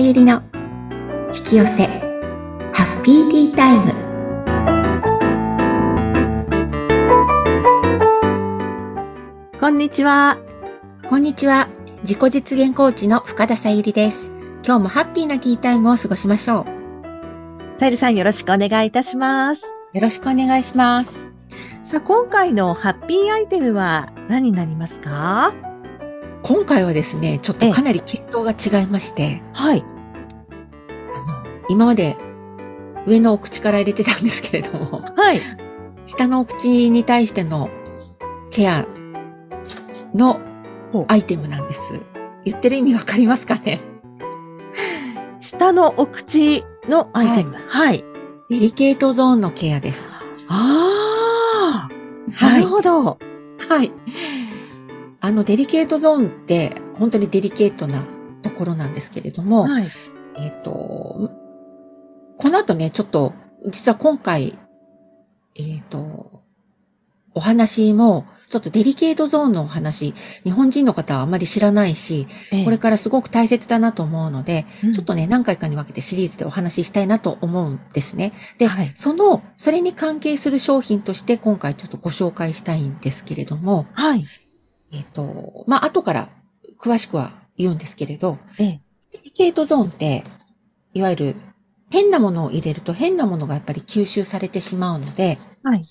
ゆりの引き寄せハッピーティータイム。こんにちは。こんにちは。自己実現コーチの深田さゆりです。今日もハッピーなティータイムを過ごしましょう。さゆりさんよろしくお願いいたします。よろしくお願いします。さあ、今回のハッピーアイテムは何になりますか？今回はですねちょっとかなり系統が違いましてはい。あの今まで上のお口から入れてたんですけれどもはい。下のお口に対してのケアのアイテムなんです。言ってる意味わかりますかね？下のお口のアイテム。はい。デリケートゾーンのケアです。ああ、なはいる。ほど。はい。あの、デリケートゾーンって本当にデリケートなところなんですけれども、はい。えっ、と、この後ね、ちょっと、実は今回、えっ、と、お話も、ちょっとデリケートゾーンのお話、日本人の方はあまり知らないし、これからすごく大切だなと思うので、うんちょっとね、何回かに分けてシリーズでお話ししたいなと思うんですね。で、はいその、それに関係する商品として今回ちょっとご紹介したいんですけれども、はい。えっ、と、まあ、後から詳しくは言うんですけれど、ええ。デリケートゾーンって、いわゆる変なものを入れると変なものがやっぱり吸収されてしまうので、はい。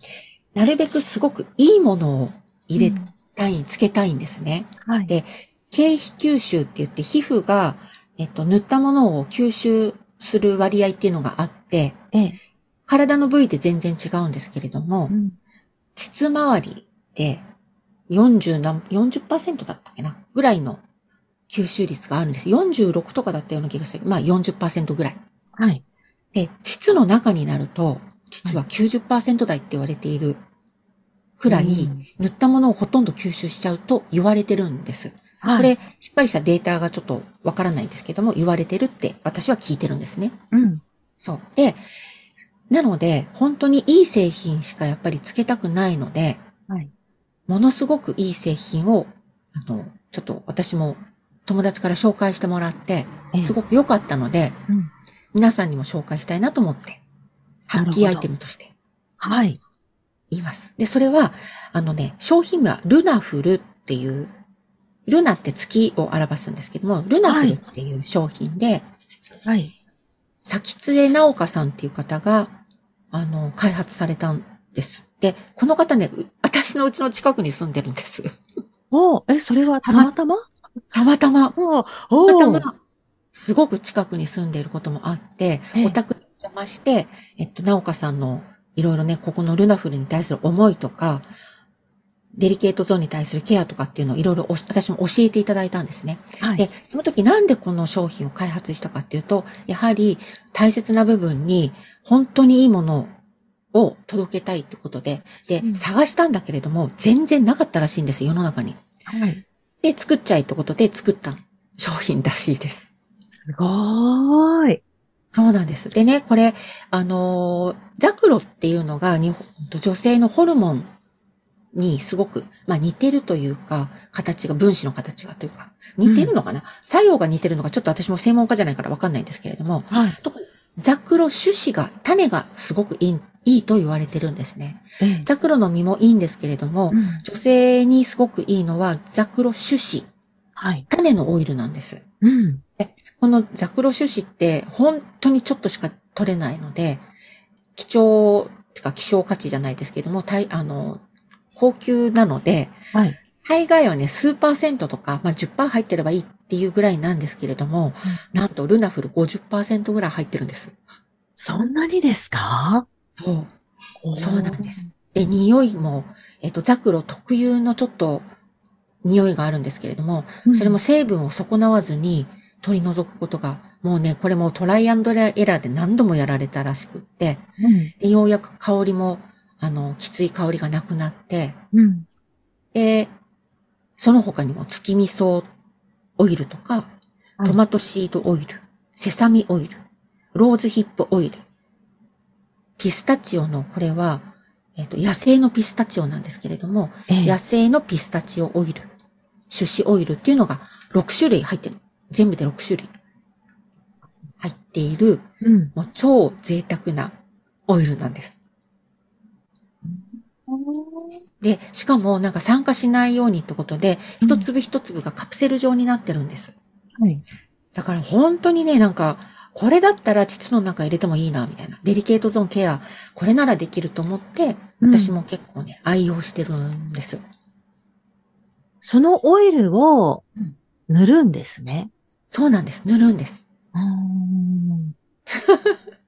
なるべくすごくいいものを入れうんたい、つけたいんですね。はい。で経皮吸収って言って皮膚が、えっと、塗ったものを吸収する割合っていうのがあって、ええ。体の部位で全然違うんですけれども、うん膣周りで40何、40%だったっけな？ぐらいの吸収率があるんです。46とかだったような気がする。まあ40%ぐらい。はい。で、膣の中になると、実は90%台って言われているくらい、うん塗ったものをほとんど吸収しちゃうと言われてるんです。はい。これ、しっかりしたデータがちょっとわからないんですけども、言われてるって私は聞いてるんですね。うん。そう。で、なので、本当にいい製品しかやっぱりつけたくないので、はい。ものすごくいい製品を、あの、ちょっと私も友達から紹介してもらって、ええすごく良かったので、うん皆さんにも紹介したいなと思って、ハッピーアイテムとしてはい。言います。で、それは、あのね、商品名はルナフルっていう、ルナって月を表すんですけども、ルナフルっていう商品で、はい。先津江直香さんっていう方が、あの、開発されたんです。で、この方ね、う私のうちの近くに住んでるんです。おえ、それはたまたまたま？たま、おたおまたま、すごく近くに住んでいることもあってええ、お宅にお邪魔して、えっと、直香さんのいろいろね、ここのルナフルに対する思いとか、デリケートゾーンに対するケアとかっていうのをいろいろ私も教えていただいたんですね。はい。で、その時なんでこの商品を開発したかっていうと、やはり大切な部分に本当にいいものを届けたいってことで、で、うん探したんだけれども、全然なかったらしいんですよ、世の中に。はい。で、作っちゃいってことで作った商品らしいです。すごーい。そうなんです。でね、これ、あのーザクロっていうのが日本女性のホルモンにすごく、まあ似てるというか、形が、分子の形がというか、似てるのかな、作用が似てるのか、ちょっと私も専門家じゃないからわかんないんですけれども、はい。ザクロ種子が、種がすごくいい、いいと言われてるんですね。ええ。ザクロの実もいいんですけれども、うん女性にすごくいいのはザクロ種子、はい。種のオイルなんです。うん。このザクロ種子って本当にちょっとしか取れないので、貴重、てか希少価値じゃないですけども、大あの、高級なので、はい。大概はね、数パーセントとか、まあ、10%入ってればいいっていうぐらいなんですけれども、なんとルナフル50%ぐらい入ってるんです。そんなにですか？そう。そうなんです。で、匂いも、えっと、ザクロ特有のちょっと匂いがあるんですけれども、うんそれも成分を損なわずに取り除くことが、もうね、これもトライアンドエラーで何度もやられたらしくって、うん。で、ようやく香りも、あの、きつい香りがなくなって、うん。で、その他にも月味噌オイルとか、トマトシードオイル、セサミオイル、ローズヒップオイル、ピスタチオの、これは、えっ、と、野生のピスタチオなんですけれども、ええ野生のピスタチオオイル、種子オイルっていうのが6種類入ってる。全部で6種類。入っている、うん。もう超贅沢なオイルなんです。で、しかもなんか酸化しないようにってことで、うん一粒一粒がカプセル状になってるんです。はい。だから本当にね、なんか、これだったら膣の中入れてもいいな、みたいな。デリケートゾーンケア、これならできると思って、うん私も結構ね、愛用してるんですよ。そのオイルをうん塗るんですね。そうなんです。塗るんです。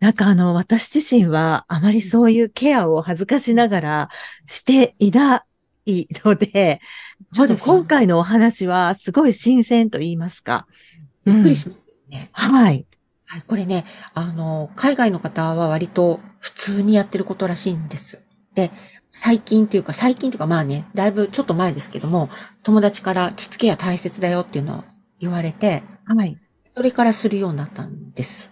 なんかあの、私自身はあまりそういうケアを恥ずかしながらしていないので、ちょっと今回のお話はすごい新鮮と言いますか。びっくりしますよね。はい。はい、これね、あの、海外の方は割と普通にやってることらしいんです。で、最近っていうか、最近というかまあね、だいぶちょっと前ですけども、友達から膣ケア大切だよっていうのを言われて、はい。それからするようになったんです。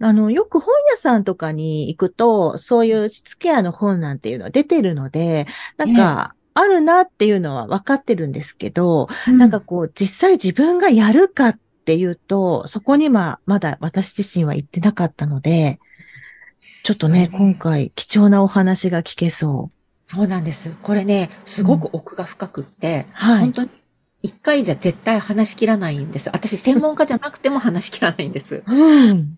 あの、よく本屋さんとかに行くと、そういう膣ケアの本なんていうのは出てるので、なんか、あるなっていうのは分かってるんですけど、なんかこう、実際自分がやるかっていうと、そこにはまだ私自身は行ってなかったので、ちょっとね、うん今回貴重なお話が聞けそそうなんです。これね、すごく奥が深くって、う。はい本。当に一回じゃ絶対話し切らないんです。私専門家じゃなくても話し切らないんです。うん。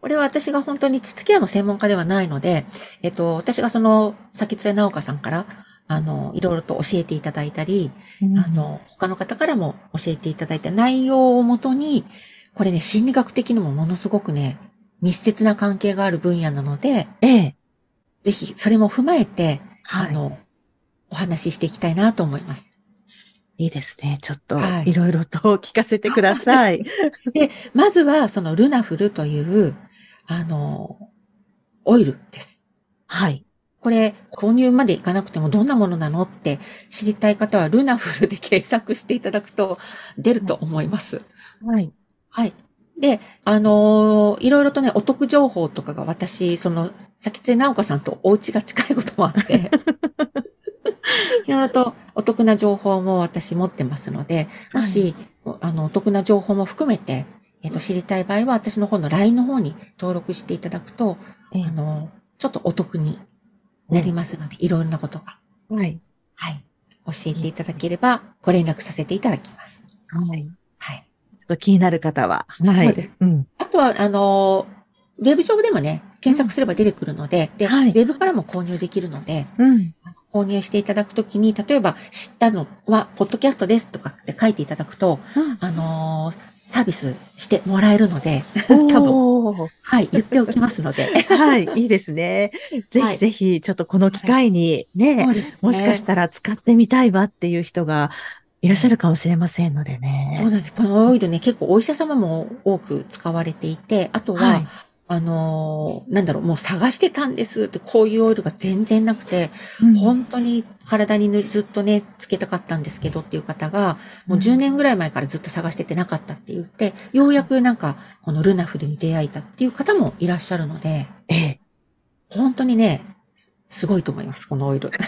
これは私が本当に膣ケアの専門家ではないので、えっと、私がその、先津直香さんから、あの、いろいろと教えていただいたり、あの、他の方からも教えていただいた内容をもとに、これね、心理学的にもものすごくね、密接な関係がある分野なので、ええ。ぜひそれも踏まえて、はいあの、お話ししていきたいなと思います。いいですね。ちょっとは、いいろいろと聞かせてください。で、まずは、そのルナフルという、あの、オイルです。はい。これ、購入までいかなくてもどんなものなのって知りたい方はルナフルで検索していただくと出ると思います。はい。はい。で、あのーいろいろとね、お得情報とかが私、その、先津直子さんとお家が近いこともあって、いろいろとお得な情報も私持ってますので、もし、あの、お得な情報も含めて、えっ、と、知りたい場合は私の方の LINE の方に登録していただくと、ええあの、ちょっとお得になりますので、いろんなことが、はい。はい、教えていただければ、ご連絡させていただきます。はい。はい。ちょっと気になる方は。はい。そうです。うん。あとは、あの、ウェブ上でもね、検索すれば出てくるので、で、はいウェブからも購入できるので、うん。購入していただくときに、例えば知ったのは、ポッドキャストですとかって書いていただくと、あのーサービスしてもらえるので、多分、はい、言っておきますので。はい、いいですね。ぜはいひぜひ、ちょっとこの機会にね、そうですねもしかしたら使ってみたいわっていう人がいらっしゃるかもしれませんのでそうね。なんです。このオイルね、結構お医者様も多く使われていて、あとは、はいあのーなんだろう、もう探してたんですって、こういうオイルが全然なくて、うん本当に体にぬずっとね、つけたかったんですけどっていう方が、もう10年ぐらい前からずっと探しててなかったって言って、ようやくなんか、このルナフルに出会えたっていう方もいらっしゃるので、ええ。本当にね、すごいと思います、このオイル。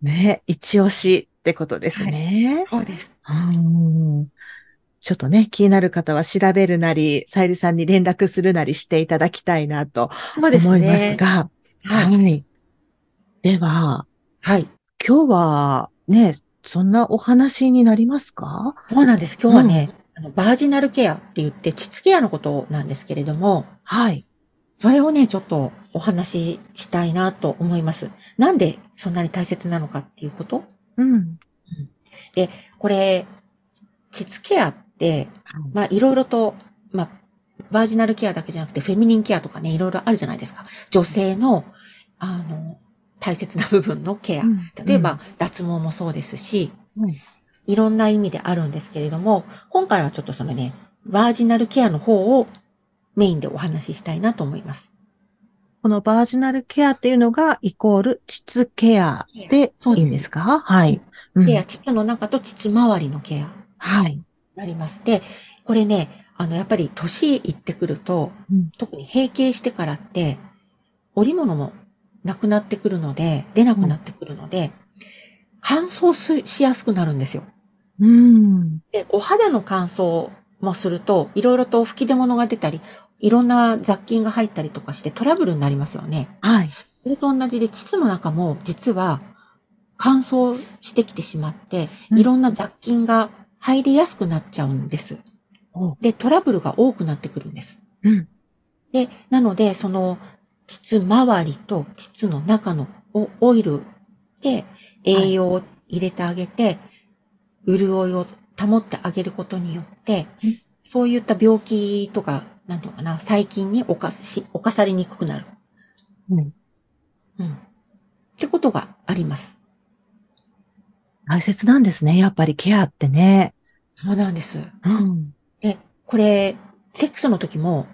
ね、一押しってことですね。そうです。うんちょっとね、気になる方は調べるなり、さゆりさんに連絡するなりしていただきたいなと思いますね。が、はい。はい。では、はい。今日はね、そんなお話になりますか？そうなんです。今日はね、あのバージナルケアって言って、膣ケアのことなんですけれども、はい。それをね、ちょっとお話ししたいなと思います。なんでそんなに大切なのかっていうこと？うん。これ、膣ケアって、まあいろいろと、まあ、バージナルケアだけじゃなくてフェミニンケアとかね、いろいろあるじゃないですか。女性の、あの、大切な部分のケア。例えば、脱毛もそうですし、うんいろんな意味であるんですけれども、今回はちょっとそのね、バージナルケアの方をメインでお話ししたいなと思います。このバージナルケアっていうのがイコール膣ケアでいいんですか？はい。うんケア、膣の中と膣周りのケアにはい。なります。で、これね、あの、やっぱり年いってくると、うん特に閉経してからって、織物もなくなってくるので、出なくなってくるので、乾燥すしやすくなるんですよ。うん。で、お肌の乾燥もすると、いろいろと吹き出物が出たり、いろんな雑菌が入ったりとかしてトラブルになりますよね。はい。それと同じで、膣の中も実は乾燥してきてしまって、うんいろんな雑菌が入りやすくなっちゃうんです。おで、トラブルが多くなってくるんです。うん。で、なので、その、膣周りと膣の中のオオイルで栄養を入れてあげて、潤いを保ってあげることによってうん、そういった病気とか、なんていうのかな、細菌に侵し、侵されにくくなる。うん。うん。ってことがあります。大切なんですね。やっぱりケアってね。そうなんです。うん。で、これ、セックスの時も、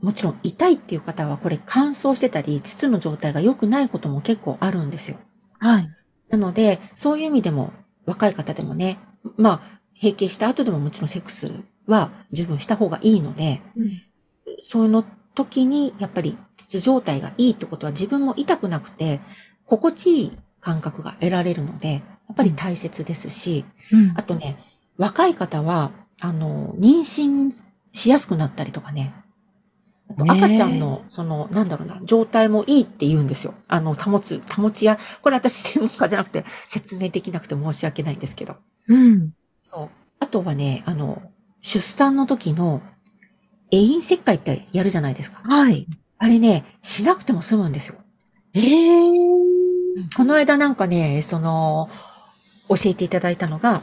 もちろん痛いっていう方は、これ乾燥してたり、膣の状態が良くないことも結構あるんですよ。はい。なので、そういう意味でも、若い方でもね、まあ、閉経した後でももちろんセックスは十分した方がいいので、その時に、やっぱり、膣状態がいいってことは自分も痛くなくて、心地いい感覚が得られるので、やっぱり大切ですし、うんあとね、若い方は、あの、妊娠しやすくなったりとかね。あと赤ちゃんの、その、なんだろうな、状態もいいって言うんですよ。あの、保つ、保ちや、これ私専門家じゃなくて説明できなくて申し訳ないんですけど。うん。そう。あとはね、あの、出産の時の、永遠切開ってやるじゃないですか。はい。あれね、しなくても済むんですよ。ええこの間なんかね、その、教えていただいたのが、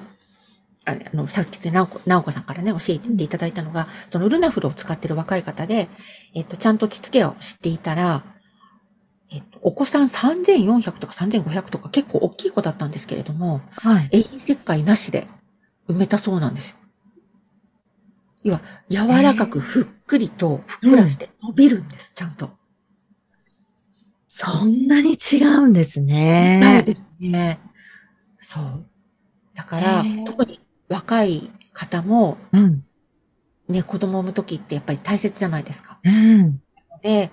ああの、さっき、なおこ、なおこさんからね、教えていただいたのが、そのルナフルを使ってる若い方で、えっと、ちゃんと膣ケアを知っていたら、えっと、お子さん3400とか3500とか結構大きい子だったんですけれども、はい。永遠切開なしで埋めたそうなんですよ。要は、柔らかくふっくりとふっくらして伸びるんです、ちゃんと。そんなに違うんですそうね。ですね。そう。だから特に若い方も、うん。ね、子供を産む時ってやっぱり大切じゃないですか。うん。で、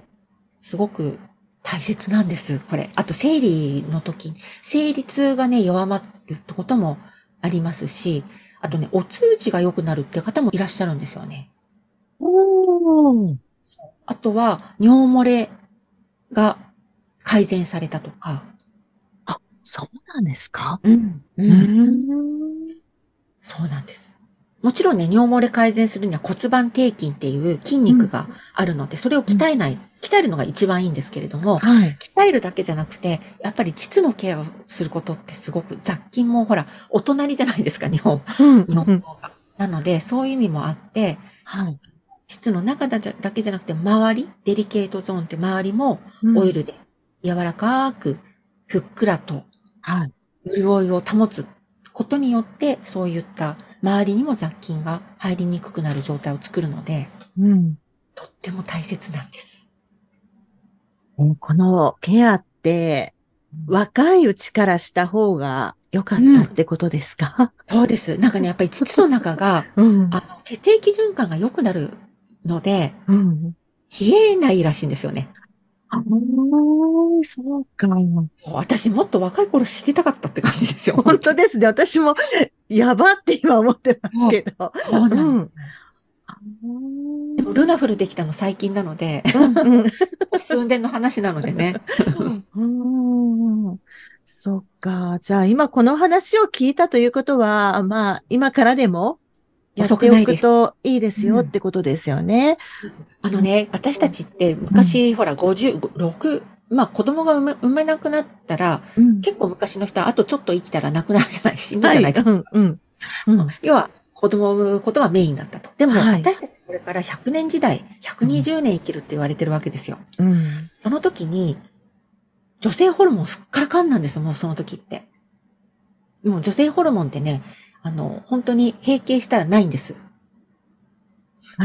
すごく大切なんです、これ。あと、生理の時、生理痛がね、弱まるってこともありますし、あとね、お通じが良くなるって方もいらっしゃるんですよね。おー。あとは、尿漏れが改善されたとか。そうなんですか？うん。ううん。ん。そうなんです。もちろんね、尿漏れ改善するには骨盤底筋っていう筋肉があるので、それを鍛えない、鍛えるのが一番いいんですけれども、はい。鍛えるだけじゃなくて、やっぱり膣のケアをすることってすごく雑菌もほら、お隣じゃないですか、日本うん。のうん方が。なので、そういう意味もあって、はい。膣の中だじゃだけじゃなくて、周り、デリケートゾーンって周りもオイルで柔らかく、ふっくらとはい。潤いを保つことによって、そういった周りにも雑菌が入りにくくなる状態を作るので、うん。とっても大切なんです。このケアって、若いうちからした方が良かったってことですか？そうです。なんかね、やっぱり膣の中が、うん。あの、血液循環が良くなるので、うん。冷えないらしいんですよね。ああ、そうか。私もっと若い頃知りたかったって感じですよ。本当ですね。私も、やばって今思ってますけど。そうなんうん。あでもルナフルできたの最近なので、ー数年の話なのでね。うんうんそっか。じゃあ今この話を聞いたということは、まあ今からでもやっておくといいですよってことですよね。あのね、私たちって昔、ほら、50、6、まあ子供が産め産めなくなったら、うん結構昔の人はあとちょっと生きたら亡くなるじゃない、死ぬじゃないか。うんうん要は、子供を産むことがメインだったと。でも、はい私たちこれから100年時代、120年生きるって言われてるわけですよ。うんその時に、女性ホルモンすっからかんなんですよ、もうその時って。もう女性ホルモンってね、あの、本当に閉経したらないんです。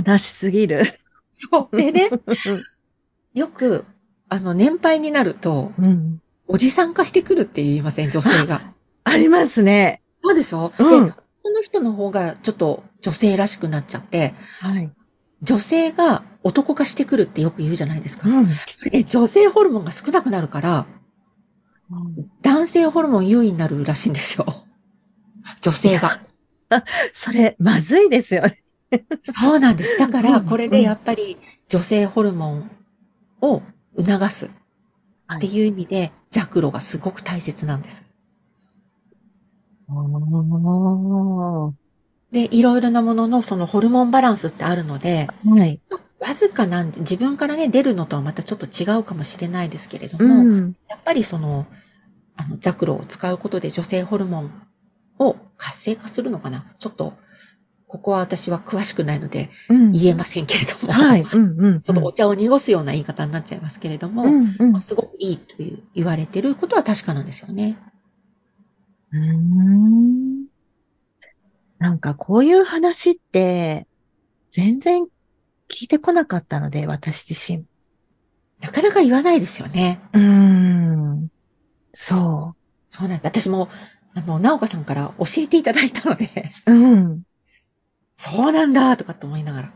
悲しすぎる。そう。でね、よく、あの、年配になると、うんおじさん化してくるって言いません、女性が。ありますね。そうでしょ、うんで、この人の方がちょっと女性らしくなっちゃって、はい。女性が男化してくるってよく言うじゃないですか。うんえ女性ホルモンが少なくなるから、男性ホルモン優位になるらしいんですよ。女性が。それ、まずいですよね。そうなんです。だから、うんこれでやっぱり女性ホルモンを促すっていう意味で、ザクロがすごく大切なんです。で、いろいろなもののそのホルモンバランスってあるので、はい。わずかなんで、自分からね、出るのとはまたちょっと違うかもしれないですけれどうも、ん。やっぱりその、あの、ザクロを使うことで女性ホルモンを活性化するのかな？ちょっと、ここは私は詳しくないのでうん。言えませんけれども、はい。うんうん。ちょっとお茶を濁すような言い方になっちゃいますけれども、うんうん。うすごくいいという言われてることは確かなんですよね。ーん。なんかこういう話って、全然聞いてこなかったので、私自身。なかなか言わないですよね。うーん。そそうなんです。私も、あの、なおかさんから教えていただいたので、う。うん。そうなんだとかって思いながら。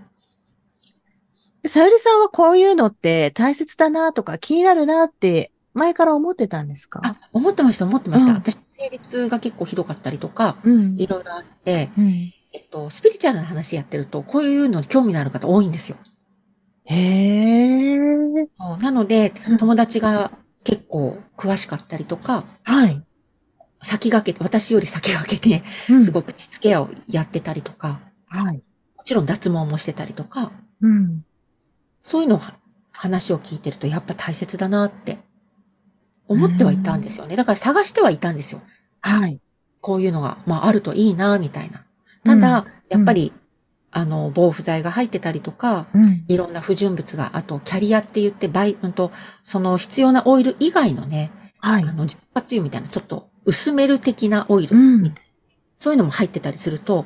さゆりさんはこういうのって大切だなとか気になるなって前から思ってたんですか？あ、思ってました、思ってました。うん私、生理痛が結構ひどかったりとか、うん。いろいろあって、うん。えっと、スピリチュアルな話やってると、こういうのに興味のある方多いんですよ。へえ。なのでうん、友達が結構詳しかったりとか、はい。先駆けて、私より先駆けて、うんすごく膣ケアをやってたりとか、はい。もちろん脱毛もしてたりとか、うん。そういうのをは話を聞いてると、やっぱ大切だなって思ってはいたんですよね。だから探してはいたんですよ。はい。こういうのが、まあ、あるといいな、みたいな。ただ、やっぱり、あの、防腐剤が入ってたりとか、うん。いろんな不純物が、あと、キャリアって言って、バイ、うんと、その必要なオイル以外のね、はい。あの、純活油みたいな、ちょっと薄める的なオイル、うん。そういうのも入ってたりすると、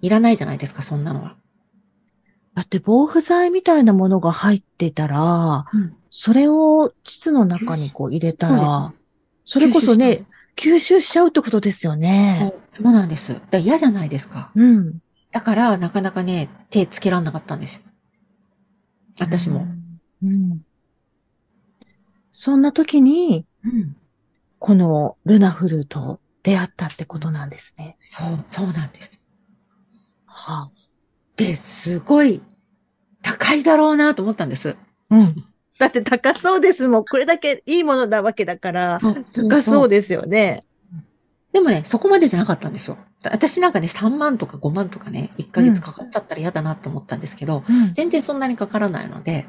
いらないじゃないですか、そんなのは。だって防腐剤みたいなものが入ってたら、うんそれを膣の中にこう入れたら、それこそね、吸収しちゃうってことですよそね。うそうなんです。だ嫌じゃないですか。うん。だから、なかなかね、手つけらんなかったんですよ。私も。うん。うん。そんな時に、うん。このルナフルと出会ったってことなんですね。そう、そうなんです。はで、すごい、高いだろうなと思ったんです。あ、うん。だって高そうですもん。これだけいいものなわけだから、そう高そうですよね。でもね、そこまでじゃなかったんですよ。私なんかね、3万とか5万とかね、1ヶ月かかっちゃったら嫌だなと思ったんですけど、うん全然そんなにかからないので、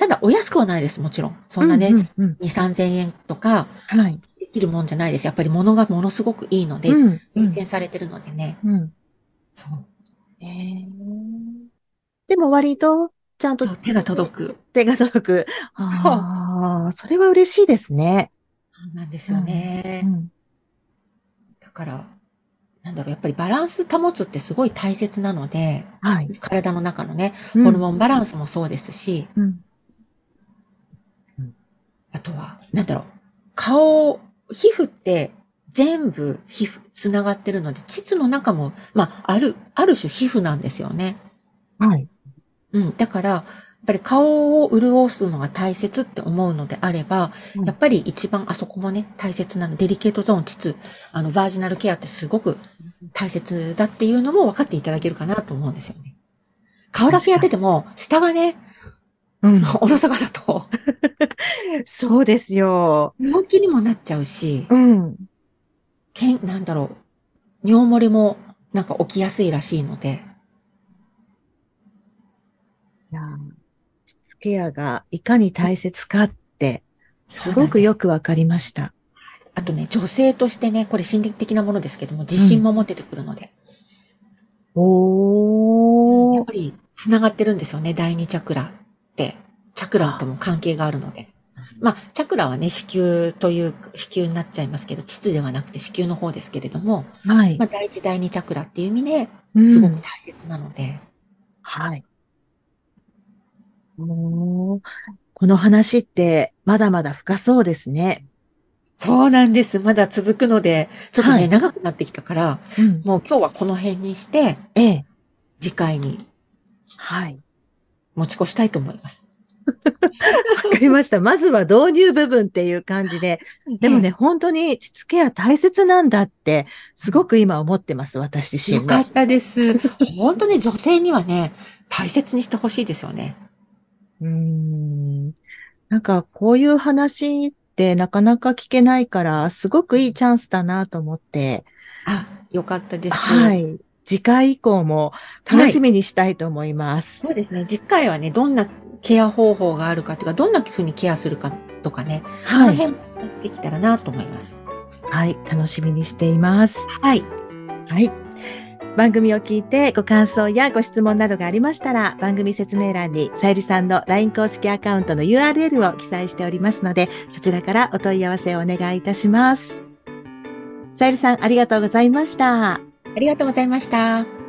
ただお安くはないです、もちろん。そんなね、うんうんうん2、3000円とかはい。できるもんじゃないです。やっぱり物がものすごくいいので、うんうん厳選されてるのでね。うんそう。えーでも割と、ちゃんと手が届く。手が届く。ああ、それは嬉しいですね。そうなんですよね。うんだから、なんだろう、やっぱりバランス保つってすごい大切なので、はい。体の中のね、うんホルモンバランスもそうですし、うんあとは、なんだろう、顔、皮膚って全部皮膚つながってるので、膣の中も、まあ、ある、ある種皮膚なんですよね。はい。うん。だから、やっぱり顔を潤すのが大切って思うのであれば、うんやっぱり一番あそこもね、大切なの。デリケートゾーン、膣、あの、バージナルケアってすごく大切だっていうのも分かっていただけるかなと思うんですよね。顔だけやってても、下がね、うん。おろそかだと、そうですよ。病気にもなっちゃうし、うん。けん、なんだろう、尿漏れもなんか起きやすいらしいので、いやー膣ケアがいかに大切かって、すごくよよくわかりました。あとね、女性としてね、これ心理的なものですけども、自信も持ててくるので、おー。やっぱり繋がってるんですよね、第二チャクラ。チャクラとも関係があるので。まあ、チャクラはね、子宮という、子宮になっちゃいますけど、膣ではなくて子宮の方ですけれども、はいまあ、。第一、第二チャクラっていう意味で、うんすごく大切なので、はい。おーこの話ってまだまだ深そうですね。そうなんです。まだ続くので、ちょっとね、はい長くなってきたから、うん。もう今日はこの辺にして、ええ。次回にはい。持ち越したいと思います。わかりました。まずは導入部分っていう感じで。でもね、本当にしつけは大切なんだって、すごく今思ってます、私自身がよかっ。たです。本当ね、女性にはね、大切にしてほしいですよね。うーん。なんか、こういう話ってなかなか聞けないから、すごくいいチャンスだなと思って、あ、よかったです。はい。次回以降も楽しみにしたいと思います。そうですね。次回はね、どんなケア方法があるかというか、どんな風にケアするかとかね、そのはい。辺も話してきたらなと思います。はい。楽しみにしています。はい。はい。番組を聞いてご感想やご質問などがありましたら、番組説明欄にさゆりさんの LINE 公式アカウントの URL を記載しておりますので、そちらからお問い合わせをお願いいたします。さゆりさん、ありがとうございました。ありがとうございました。